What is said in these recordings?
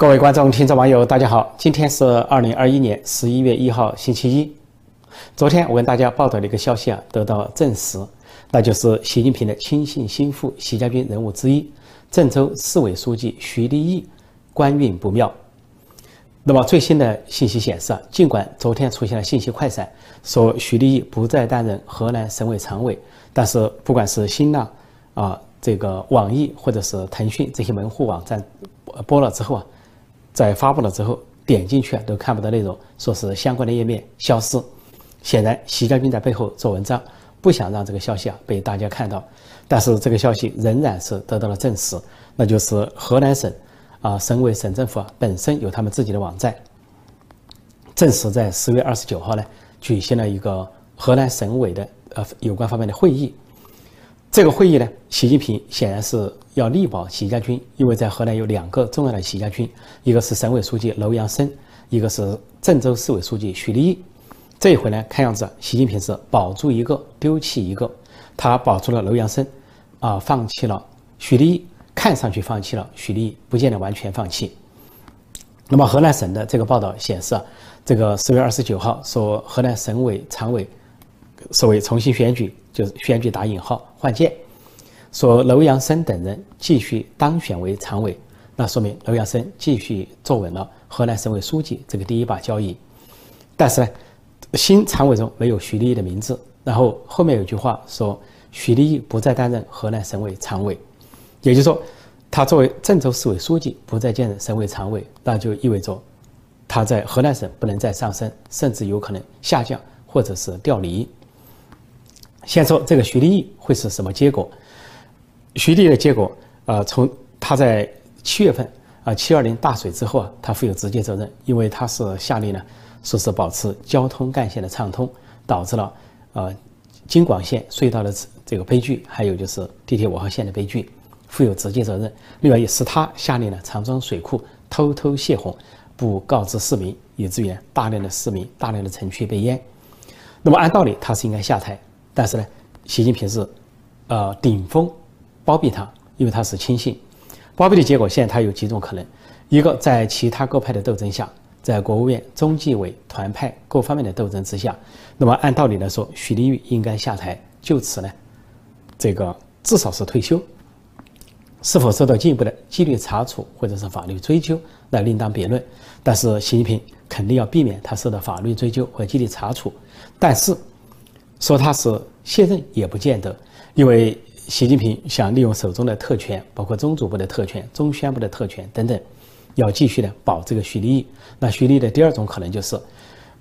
各位观众、听众、网友，大家好！今天是二零二一年十一月一号，星期一。昨天我跟大家报道的一个消息啊，得到证实，那就是习近平的亲信心腹、习家军人物之一，郑州市委书记徐立毅官运不妙。那么最新的信息显示啊，尽管昨天出现了信息快闪，说徐立毅不再担任河南省委常委，但是不管是新浪啊、这个网易或者是腾讯这些门户网站播了之后啊。在发布了之后，点进去都看不到内容，说是相关的页面消失。显然，习家军在背后做文章，不想让这个消息啊被大家看到。但是，这个消息仍然是得到了证实，那就是河南省啊省委省政府啊本身有他们自己的网站，正式在十月二十九号呢举行了一个河南省委的呃有关方面的会议。这个会议呢，习近平显然是要力保习家军，因为在河南有两个重要的习家军，一个是省委书记楼阳生，一个是郑州市委书记徐立毅。这一回呢，看样子习近平是保住一个，丢弃一个。他保住了楼阳生，啊，放弃了徐立毅，看上去放弃了徐立毅，不见得完全放弃。那么河南省的这个报道显示啊，这个十月二十九号说河南省委常委。所谓重新选举，就是选举打引号换届，说楼阳生等人继续当选为常委，那说明楼阳生继续坐稳了河南省委书记这个第一把交椅。但是呢，新常委中没有徐立毅的名字。然后后面有句话说，徐立毅不再担任河南省委常委，也就是说，他作为郑州市委书记不再兼任省委常委，那就意味着他在河南省不能再上升，甚至有可能下降或者是调离。先说这个徐立毅会是什么结果？徐立的结果，呃，从他在七月份啊，七二零大水之后啊，他负有直接责任，因为他是下令呢，说是保持交通干线的畅通，导致了呃京广线隧道的这个悲剧，还有就是地铁五号线的悲剧，负有直接责任。另外也是他下令了长庄水库偷偷泄洪，不告知市民，以至于大量的市民、大量的城区被淹。那么按道理他是应该下台。但是呢，习近平是，呃，顶风包庇他，因为他是亲信。包庇的结果，现在他有几种可能：一个在其他各派的斗争下，在国务院中纪委团派各方面的斗争之下，那么按道理来说，许立玉应该下台，就此呢，这个至少是退休。是否受到进一步的纪律查处或者是法律追究，那另当别论。但是习近平肯定要避免他受到法律追究和纪律查处。但是。说他是卸任也不见得，因为习近平想利用手中的特权，包括中组部的特权、中宣部的特权等等，要继续的保这个徐立毅。那徐立的第二种可能就是，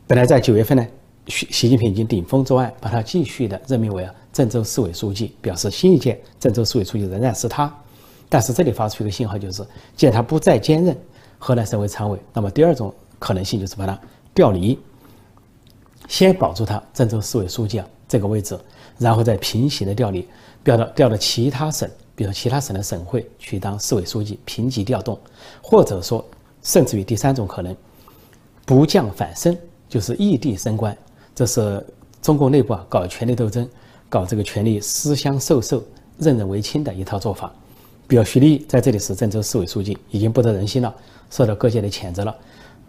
本来在九月份呢，习习近平已经顶风作案，把他继续的任命为郑州市委书记，表示新一届郑州市委书记仍然是他。但是这里发出一个信号，就是既然他不再兼任河南省委常委，那么第二种可能性就是把他调离。先保住他郑州市委书记啊这个位置，然后再平行的调离，调到调到其他省，比如其他省的省会去当市委书记，平级调动，或者说甚至于第三种可能，不降反升，就是异地升官。这是中国内部啊搞权力斗争，搞这个权力私相授受、任人唯亲的一套做法。比如徐立在这里是郑州市委书记，已经不得人心了，受到各界的谴责了，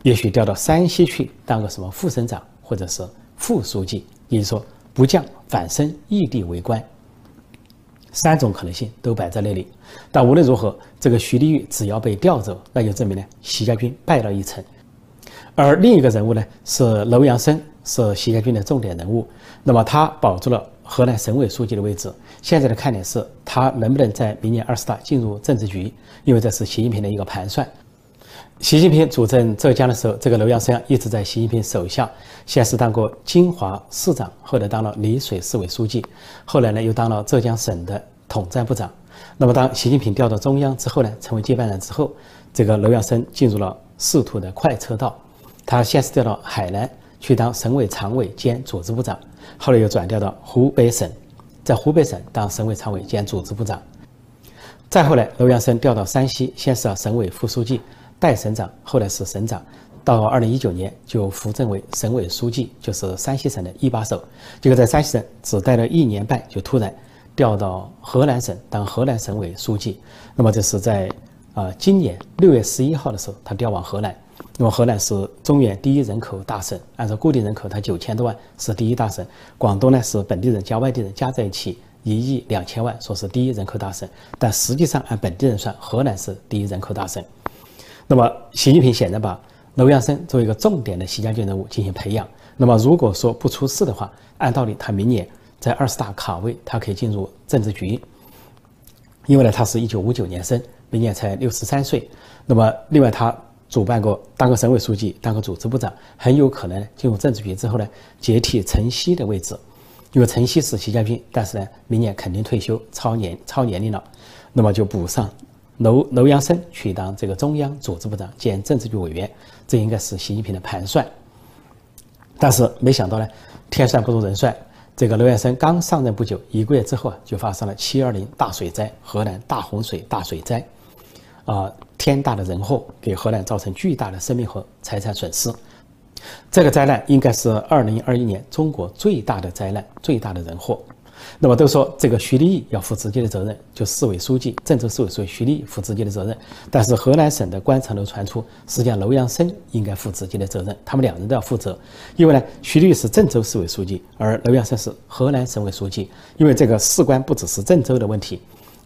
也许调到山西去当个什么副省长。或者是副书记，也就是说不降反升，异地为官，三种可能性都摆在那里。但无论如何，这个徐立玉只要被调走，那就证明呢，习家军败了一层。而另一个人物呢，是楼阳生，是习家军的重点人物。那么他保住了河南省委书记的位置。现在的看点是他能不能在明年二十大进入政治局，因为这是习近平的一个盘算。习近平主政浙江的时候，这个楼阳生一直在习近平手下，先是当过金华市长，后来当了丽水市委书记，后来呢又当了浙江省的统战部长。那么当习近平调到中央之后呢，成为接班人之后，这个楼阳生进入了仕途的快车道。他先是调到海南去当省委常委兼组织部长，后来又转调到湖北省，在湖北省当省委常委兼组织部长。再后来，楼阳生调到山西，先是省委副书记。代省长，后来是省长，到二零一九年就扶正为省委书记，就是山西省的一把手。结果在山西省只待了一年半，就突然调到河南省当河南省委书记。那么这是在啊，今年六月十一号的时候，他调往河南。那么河南是中原第一人口大省，按照固定人口，它九千多万是第一大省。广东呢是本地人加外地人加在一起一亿两千万，说是第一人口大省。但实际上按本地人算，河南是第一人口大省。那么习近平显然把楼阳生作为一个重点的习家军人物进行培养。那么如果说不出事的话，按道理他明年在二十大卡位，他可以进入政治局。因为呢，他是一九五九年生，明年才六十三岁。那么另外他。主办过，当个省委书记，当个组织部长，很有可能进入政治局之后呢，接替陈希的位置。因为陈希是习家军，但是呢，明年肯定退休，超年超年龄了，那么就补上楼楼阳生去当这个中央组织部长兼政治局委员，这应该是习近平的盘算。但是没想到呢，天算不如人算，这个楼阳生刚上任不久，一个月之后啊，就发生了七二零大水灾，河南大洪水大水灾。啊，天大的人祸给河南造成巨大的生命和财产损失，这个灾难应该是二零二一年中国最大的灾难，最大的人祸。那么都说这个徐立毅要负直接的责任，就市委书记、郑州市委书记徐立毅负直接的责任。但是河南省的官场楼传出，实际上楼阳生应该负直接的责任，他们两人都要负责。因为呢，徐立是郑州市委书记，而楼阳生是河南省委书记。因为这个事关不只是郑州的问题。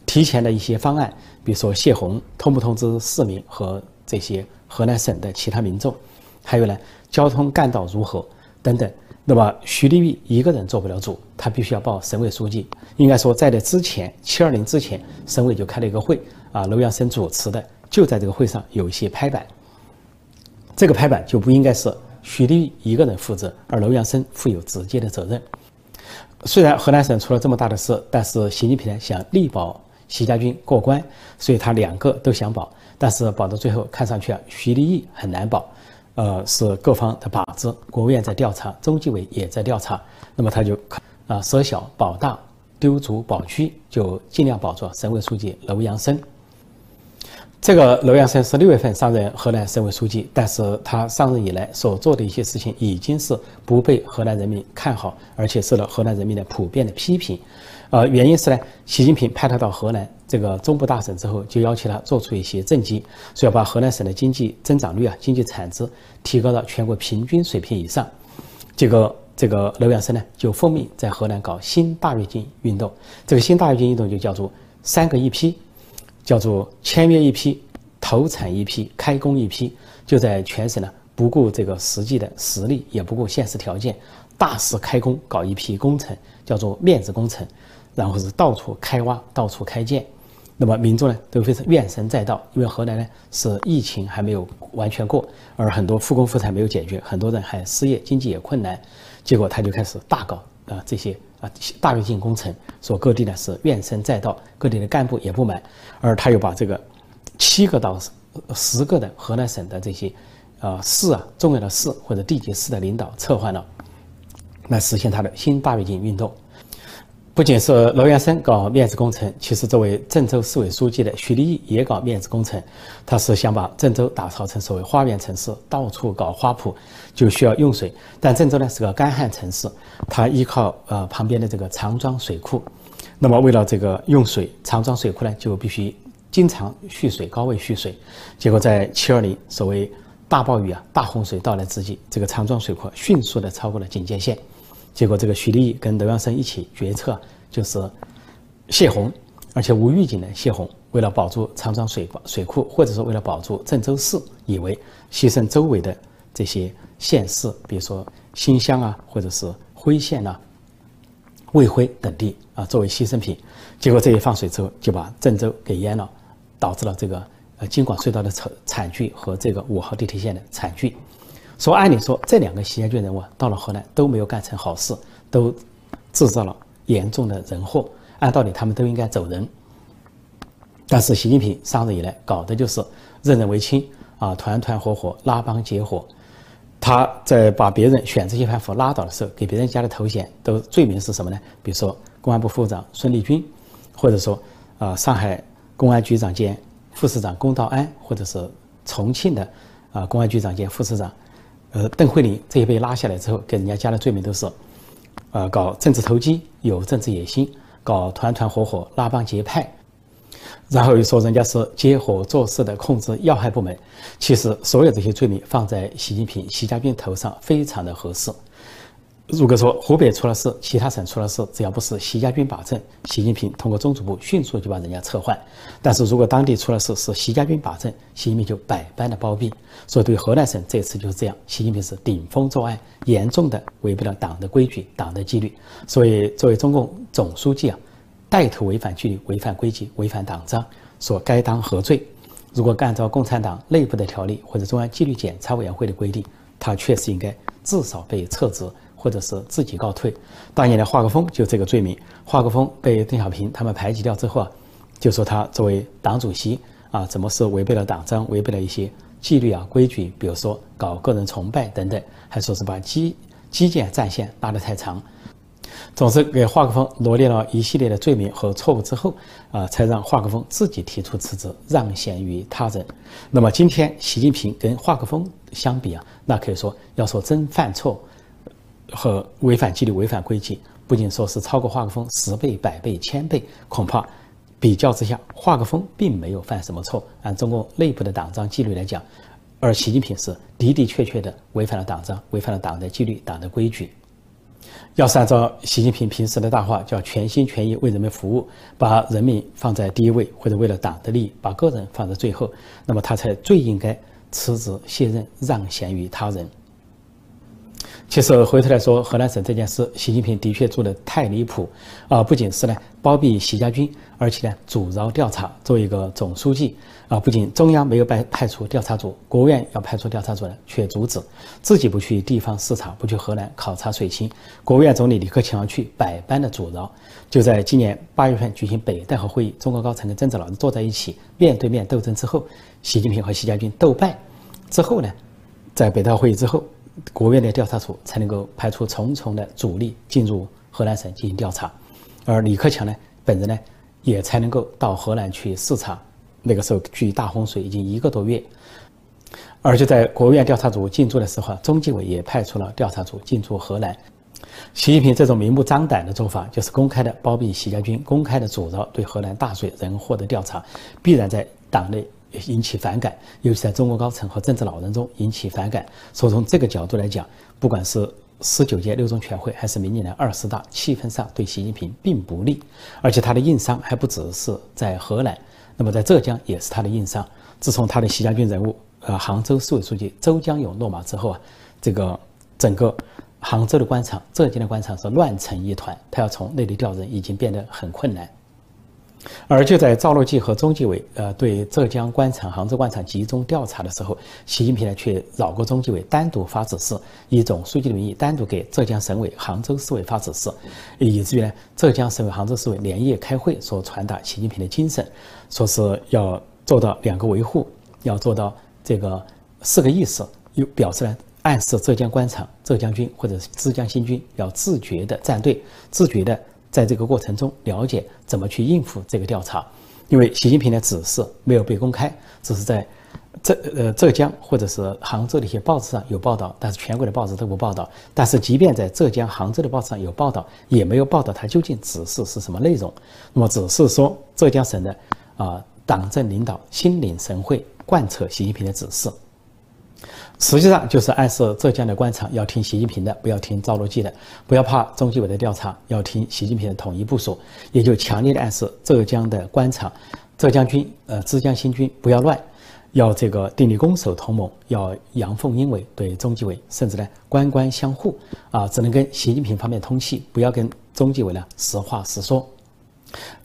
提前的一些方案，比如说泄洪，通不通知市民和这些河南省的其他民众，还有呢，交通干道如何等等。那么徐立毅一个人做不了主，他必须要报省委书记。应该说，在这之前，七二零之前，省委就开了一个会，啊，楼阳生主持的，就在这个会上有一些拍板。这个拍板就不应该是徐立毅一个人负责，而楼阳生负有直接的责任。虽然河南省出了这么大的事，但是习近平想力保。习家军过关，所以他两个都想保，但是保到最后看上去啊，徐立毅很难保，呃，是各方的靶子。国务院在调查，中纪委也在调查，那么他就啊舍小保大，丢卒保区，就尽量保住省委书记楼阳生。这个楼阳生是六月份上任河南省委书记，但是他上任以来所做的一些事情已经是不被河南人民看好，而且受到河南人民的普遍的批评。呃，原因是呢，习近平派他到河南这个中部大省之后，就要求他做出一些政绩，说要把河南省的经济增长率啊、经济产值提高到全国平均水平以上。这个这个楼阳生呢，就奉命在河南搞新大跃进运动。这个新大跃进运动就叫做三个一批，叫做签约一批、投产一批、开工一批，就在全省呢，不顾这个实际的实力，也不顾现实条件，大肆开工搞一批工程，叫做面子工程。然后是到处开挖，到处开建，那么民众呢都非常怨声载道，因为河南呢是疫情还没有完全过，而很多复工复产没有解决，很多人还失业，经济也困难，结果他就开始大搞啊这些啊大跃进工程，说各地呢是怨声载道，各地的干部也不满，而他又把这个七个到十个的河南省的这些啊市啊重要的市或者地级市的领导撤换了，来实现他的新大跃进运动。不仅是罗元生搞面子工程，其实作为郑州市委书记的徐立毅也搞面子工程。他是想把郑州打造成所谓花园城市，到处搞花圃，就需要用水。但郑州呢是个干旱城市，它依靠呃旁边的这个长庄水库。那么为了这个用水，长庄水库呢就必须经常蓄水，高位蓄水。结果在七二零所谓大暴雨啊、大洪水到来之际，这个长庄水库迅速的超过了警戒线。结果，这个徐立跟刘阳生一起决策，就是泄洪，而且无预警的泄洪。为了保住长庄水水库，或者说为了保住郑州市，以为牺牲周围的这些县市，比如说新乡啊，或者是辉县呐、卫辉等地啊，作为牺牲品。结果这一放水之后，就把郑州给淹了，导致了这个呃京广隧道的惨惨剧和这个五号地铁线的惨剧。说按理说，这两个习家军人物到了河南都没有干成好事，都制造了严重的人祸。按道理他们都应该走人。但是习近平上任以来搞的就是任人唯亲啊，团团伙伙拉帮结伙。他在把别人选这些反腐拉倒的时候，给别人加的头衔都罪名是什么呢？比如说公安部副部长孙立军，或者说啊上海公安局长兼副市长龚道安，或者是重庆的啊公安局长兼副市长。呃，邓慧玲这一被拉下来之后，给人家加的罪名都是，呃，搞政治投机，有政治野心，搞团团伙伙，拉帮结派。然后又说人家是结伙做事的控制要害部门。其实所有这些罪名放在习近平、习家军头上非常的合适。如果说湖北出了事，其他省出了事，只要不是习家军把政，习近平通过中组部迅速就把人家撤换。但是如果当地出了事，是习家军把政，习近平就百般的包庇。所以对河南省这次就是这样，习近平是顶风作案，严重的违背了党的规矩、党的纪律。所以作为中共总书记啊，带头违反纪律、违反规矩、违反党章，所该当何罪？如果按照共产党内部的条例或者中央纪律检查委员会的规定，他确实应该至少被撤职。或者是自己告退，当年的华国锋就这个罪名。华国锋被邓小平他们排挤掉之后啊，就说他作为党主席啊，怎么是违背了党章，违背了一些纪律啊规矩，比如说搞个人崇拜等等，还说是把基基建战线拉得太长。总之，给华国锋罗列了一系列的罪名和错误之后啊，才让华国锋自己提出辞职，让贤于他人。那么今天习近平跟华国锋相比啊，那可以说要说真犯错。和违反纪律、违反规矩，不仅说是超过华国锋十倍、百倍、千倍，恐怕比较之下，华国锋并没有犯什么错。按中共内部的党章纪律来讲，而习近平是的的确确的违反了党章，违反了党的纪律、党的规矩。要是按照习近平平时的大话，叫全心全意为人民服务，把人民放在第一位，或者为了党的利益把个人放在最后，那么他才最应该辞职卸任，让贤于他人。其实回头来说，河南省这件事，习近平的确做的太离谱啊！不仅是呢包庇习家军，而且呢阻挠调查。作为一个总书记啊，不仅中央没有派派出调查组，国务院要派出调查组呢，却阻止，自己不去地方视察，不去河南考察水情。国务院总理李克强去，百般的阻挠。就在今年八月份举行北戴河会议，中国高层跟政治老师坐在一起面对面斗争之后，习近平和习家军斗败之后呢，在北戴河会议之后。国务院的调查组才能够派出重重的主力进入河南省进行调查，而李克强呢，本人呢，也才能够到河南去视察。那个时候距大洪水已经一个多月，而就在国务院调查组进驻的时候，中纪委也派出了调查组进驻河南。习近平这种明目张胆的做法，就是公开的包庇习家军，公开的阻挠对河南大水人祸的调查，必然在党内。引起反感，尤其在中国高层和政治老人中引起反感。所以从这个角度来讲，不管是十九届六中全会，还是明年的二十大，气氛上对习近平并不利。而且他的硬伤还不只是在河南，那么在浙江也是他的硬伤。自从他的习家军人物，呃，杭州市委书记周江勇落马之后啊，这个整个杭州的官场、浙江的官场是乱成一团。他要从内里调人，已经变得很困难。而就在赵乐际和中纪委呃对浙江官场、杭州官场集中调查的时候，习近平呢却绕过中纪委，单独发指示，以总书记的名义单独给浙江省委、杭州市委发指示，以至于呢浙江省委、杭州市委连夜开会，所传达习近平的精神，说是要做到两个维护，要做到这个四个意识，又表示呢暗示浙江官场、浙江军或者是浙江新军要自觉的站队，自觉的。在这个过程中，了解怎么去应付这个调查，因为习近平的指示没有被公开，只是在浙呃浙江或者是杭州的一些报纸上有报道，但是全国的报纸都不报道。但是即便在浙江、杭州的报纸上有报道，也没有报道他究竟指示是什么内容。那么只是说浙江省的啊党政领导心领神会，贯彻习近平的指示。实际上就是暗示浙江的官场要听习近平的，不要听赵乐际的；不要怕中纪委的调查，要听习近平的统一部署。也就强烈的暗示浙江的官场、浙江军、呃浙江新军不要乱，要这个订立攻守同盟，要阳奉阴违对中纪委，甚至呢官官相护啊，只能跟习近平方面通气，不要跟中纪委呢实话实说。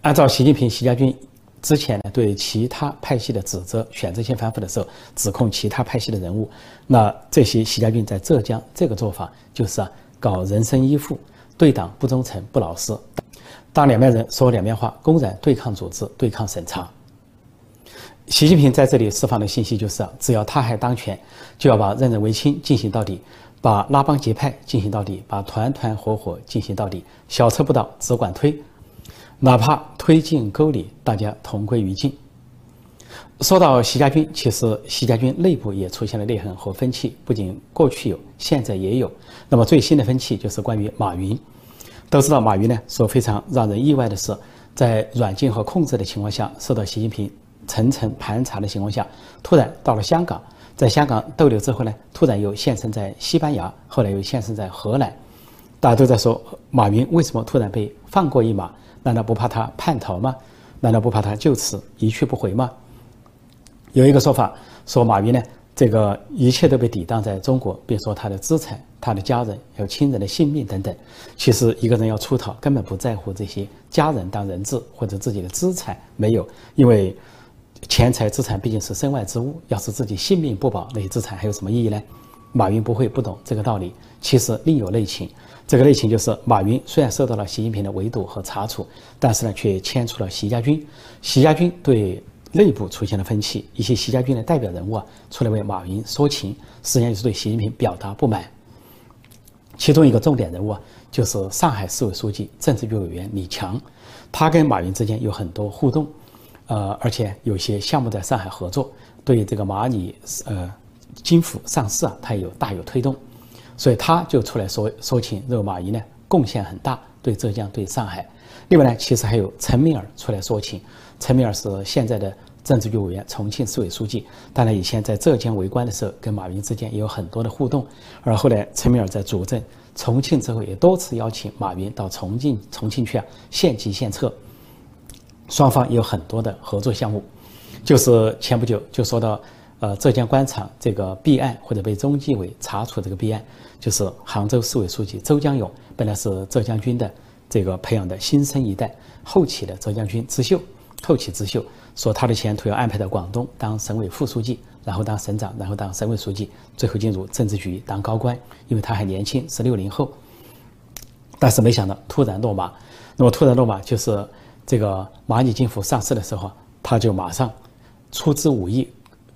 按照习近平、习家军。之前呢，对其他派系的指责、选择性反腐的时候，指控其他派系的人物，那这些习家军在浙江这个做法就是啊，搞人身依附，对党不忠诚、不老实，当两面人说两面话，公然对抗组织、对抗审查。习近平在这里释放的信息就是啊，只要他还当权，就要把任人唯亲进行到底，把拉帮结派进行到底，把团团伙伙进行到底，小车不倒，只管推。哪怕推进沟里，大家同归于尽。说到习家军，其实习家军内部也出现了裂痕和分歧，不仅过去有，现在也有。那么最新的分歧就是关于马云。都知道马云呢，说非常让人意外的是，在软禁和控制的情况下，受到习近平层层盘查的情况下，突然到了香港，在香港逗留之后呢，突然又现身在西班牙，后来又现身在荷兰。大家都在说马云为什么突然被放过一马？难道不怕他叛逃吗？难道不怕他就此一去不回吗？有一个说法说马云呢，这个一切都被抵挡在中国，比如说他的资产。他的家人还有亲人的性命等等，其实一个人要出逃，根本不在乎这些家人当人质或者自己的资产没有，因为钱财资产毕竟是身外之物，要是自己性命不保，那些资产还有什么意义呢？马云不会不懂这个道理。其实另有内情，这个内情就是马云虽然受到了习近平的围堵和查处，但是呢，却牵出了习家军。习家军对内部出现了分歧，一些习家军的代表人物啊，出来为马云说情，实际上就是对习近平表达不满。其中一个重点人物啊，就是上海市委书记、政治局委员李强，他跟马云之间有很多互动，呃，而且有些项目在上海合作，对这个蚂蚁呃金服上市啊，他也有大有推动，所以他就出来说说情，认为马云呢贡献很大，对浙江、对上海。另外呢，其实还有陈敏尔出来说情，陈敏尔是现在的政治局委员、重庆市委书记，当然以前在浙江为官的时候，跟马云之间也有很多的互动，而后来陈敏尔在主政。重庆之后也多次邀请马云到重庆重庆去啊献计献策，双方也有很多的合作项目。就是前不久就说到，呃，浙江官场这个弊案或者被中纪委查处这个弊案，就是杭州市委书记周江勇本来是浙江军的这个培养的新生一代，后起的浙江军之秀，后起之秀，说他的前途要安排到广东当省委副书记。然后当省长，然后当省委书记，最后进入政治局当高官，因为他还年轻，是六零后。但是没想到突然落马，那么突然落马就是这个蚂蚁金服上市的时候，他就马上出资五亿，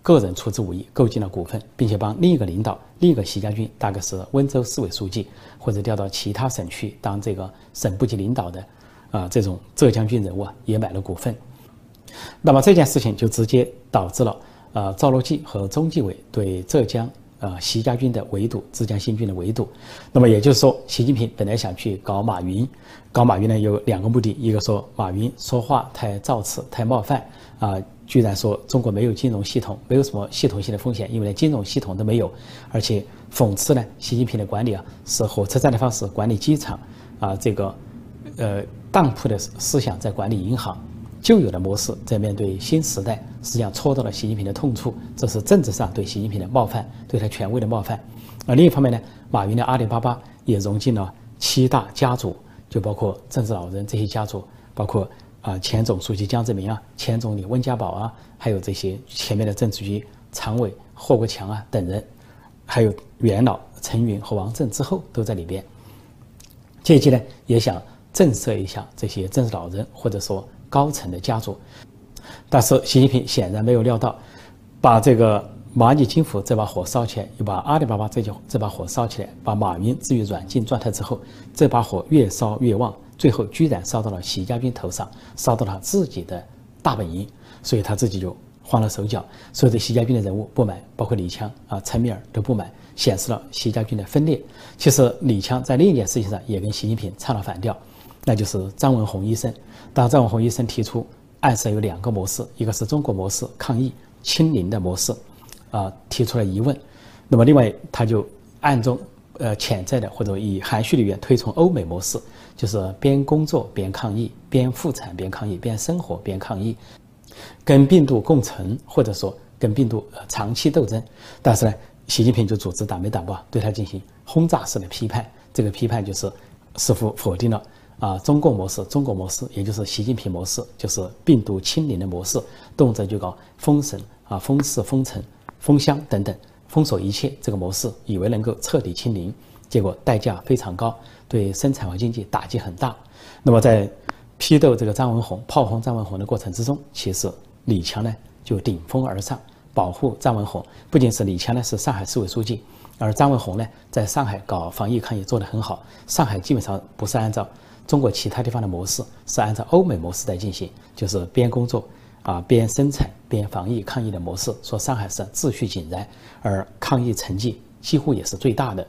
个人出资五亿购进了股份，并且帮另一个领导，另一个习家军，大概是温州市委书记，或者调到其他省区当这个省部级领导的啊这种浙江军人物啊，也买了股份。那么这件事情就直接导致了。呃，赵乐际和中纪委对浙江呃习家军的围堵，浙江新军的围堵。那么也就是说，习近平本来想去搞马云，搞马云呢有两个目的：一个说马云说话太造次、太冒犯啊，居然说中国没有金融系统，没有什么系统性的风险，因为连金融系统都没有；而且讽刺呢，习近平的管理啊是火车站的方式管理机场啊，这个呃当铺的思想在管理银行。旧有的模式在面对新时代，实际上戳到了习近平的痛处，这是政治上对习近平的冒犯，对他权威的冒犯。而另一方面呢，马云的阿里巴巴也融进了七大家族，就包括政治老人这些家族，包括啊前总书记江泽民啊，前总理温家宝啊，还有这些前面的政治局常委霍国强啊等人，还有元老陈云和王震之后都在里边。借机呢，也想震慑一下这些政治老人，或者说。高层的家族，但是习近平显然没有料到，把这个蚂蚁金服这把火烧起来，又把阿里巴巴这就这把火烧起来，把马云置于软禁状态之后，这把火越烧越旺，最后居然烧到了习家军头上，烧到了自己的大本营，所以他自己就慌了手脚，所以对习家军的人物不满，包括李强啊、陈敏尔都不满，显示了习家军的分裂。其实李强在另一件事情上也跟习近平唱了反调。那就是张文宏医生。当张文宏医生提出暗示有两个模式，一个是中国模式抗疫清零的模式，啊，提出了疑问。那么另外他就暗中呃潜在的或者以含蓄的语言推崇欧美模式，就是边工作边抗疫，边复产边抗疫，边生活边抗疫，跟病毒共存或者说跟病毒长期斗争。但是呢，习近平就组织党媒党报对他进行轰炸式的批判，这个批判就是似乎否定了。啊，中共模式，中国模式，也就是习近平模式，就是病毒清零的模式，动辄就搞封省啊、封市、封城、封乡等等，封锁一切这个模式，以为能够彻底清零，结果代价非常高，对生产和经济打击很大。那么在批斗这个张文宏、炮轰张文宏的过程之中，其实李强呢就顶风而上，保护张文宏。不仅是李强呢是上海市委书记，而张文宏呢在上海搞防疫抗疫做得很好，上海基本上不是按照。中国其他地方的模式是按照欧美模式在进行，就是边工作啊边生产边防疫抗疫的模式。说上海市秩序井然，而抗疫成绩几乎也是最大的。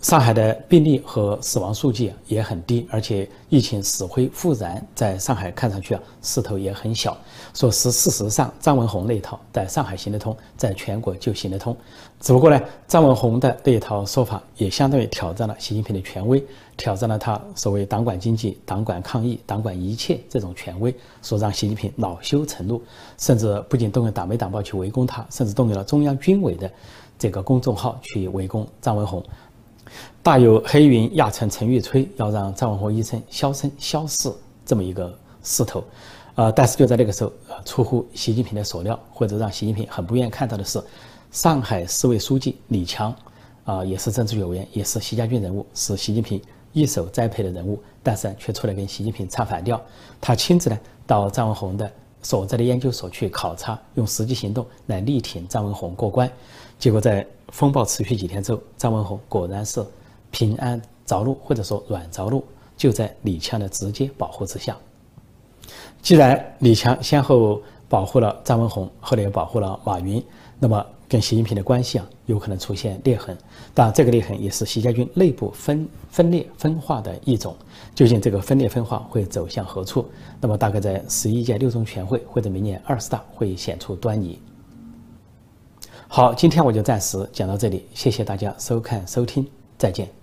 上海的病例和死亡数据也很低，而且疫情死灰复燃，在上海看上去啊势头也很小。说是事实上，张文宏那一套在上海行得通，在全国就行得通。只不过呢，张文宏的那一套说法也相当于挑战了习近平的权威，挑战了他所谓党管经济、党管抗疫、党管一切这种权威，说让习近平恼羞成怒，甚至不仅动用党媒党报去围攻他，甚至动用了中央军委的这个公众号去围攻张文宏。大有黑云压城城欲摧，要让张文宏医生销声消逝这么一个势头，呃，但是就在那个时候，出乎习近平的所料，或者让习近平很不愿意看到的是，上海市委书记李强，啊，也是政治有员，也是习家军人物，是习近平一手栽培的人物，但是却出来跟习近平唱反调，他亲自呢到张文宏的所在的研究所去考察，用实际行动来力挺张文宏过关，结果在。风暴持续几天之后，张文宏果然是平安着陆，或者说软着陆，就在李强的直接保护之下。既然李强先后保护了张文宏，后来又保护了马云，那么跟习近平的关系啊，有可能出现裂痕。当然，这个裂痕也是习家军内部分分裂分化的一种。究竟这个分裂分化会走向何处？那么大概在十一届六中全会或者明年二十大会显出端倪。好，今天我就暂时讲到这里，谢谢大家收看收听，再见。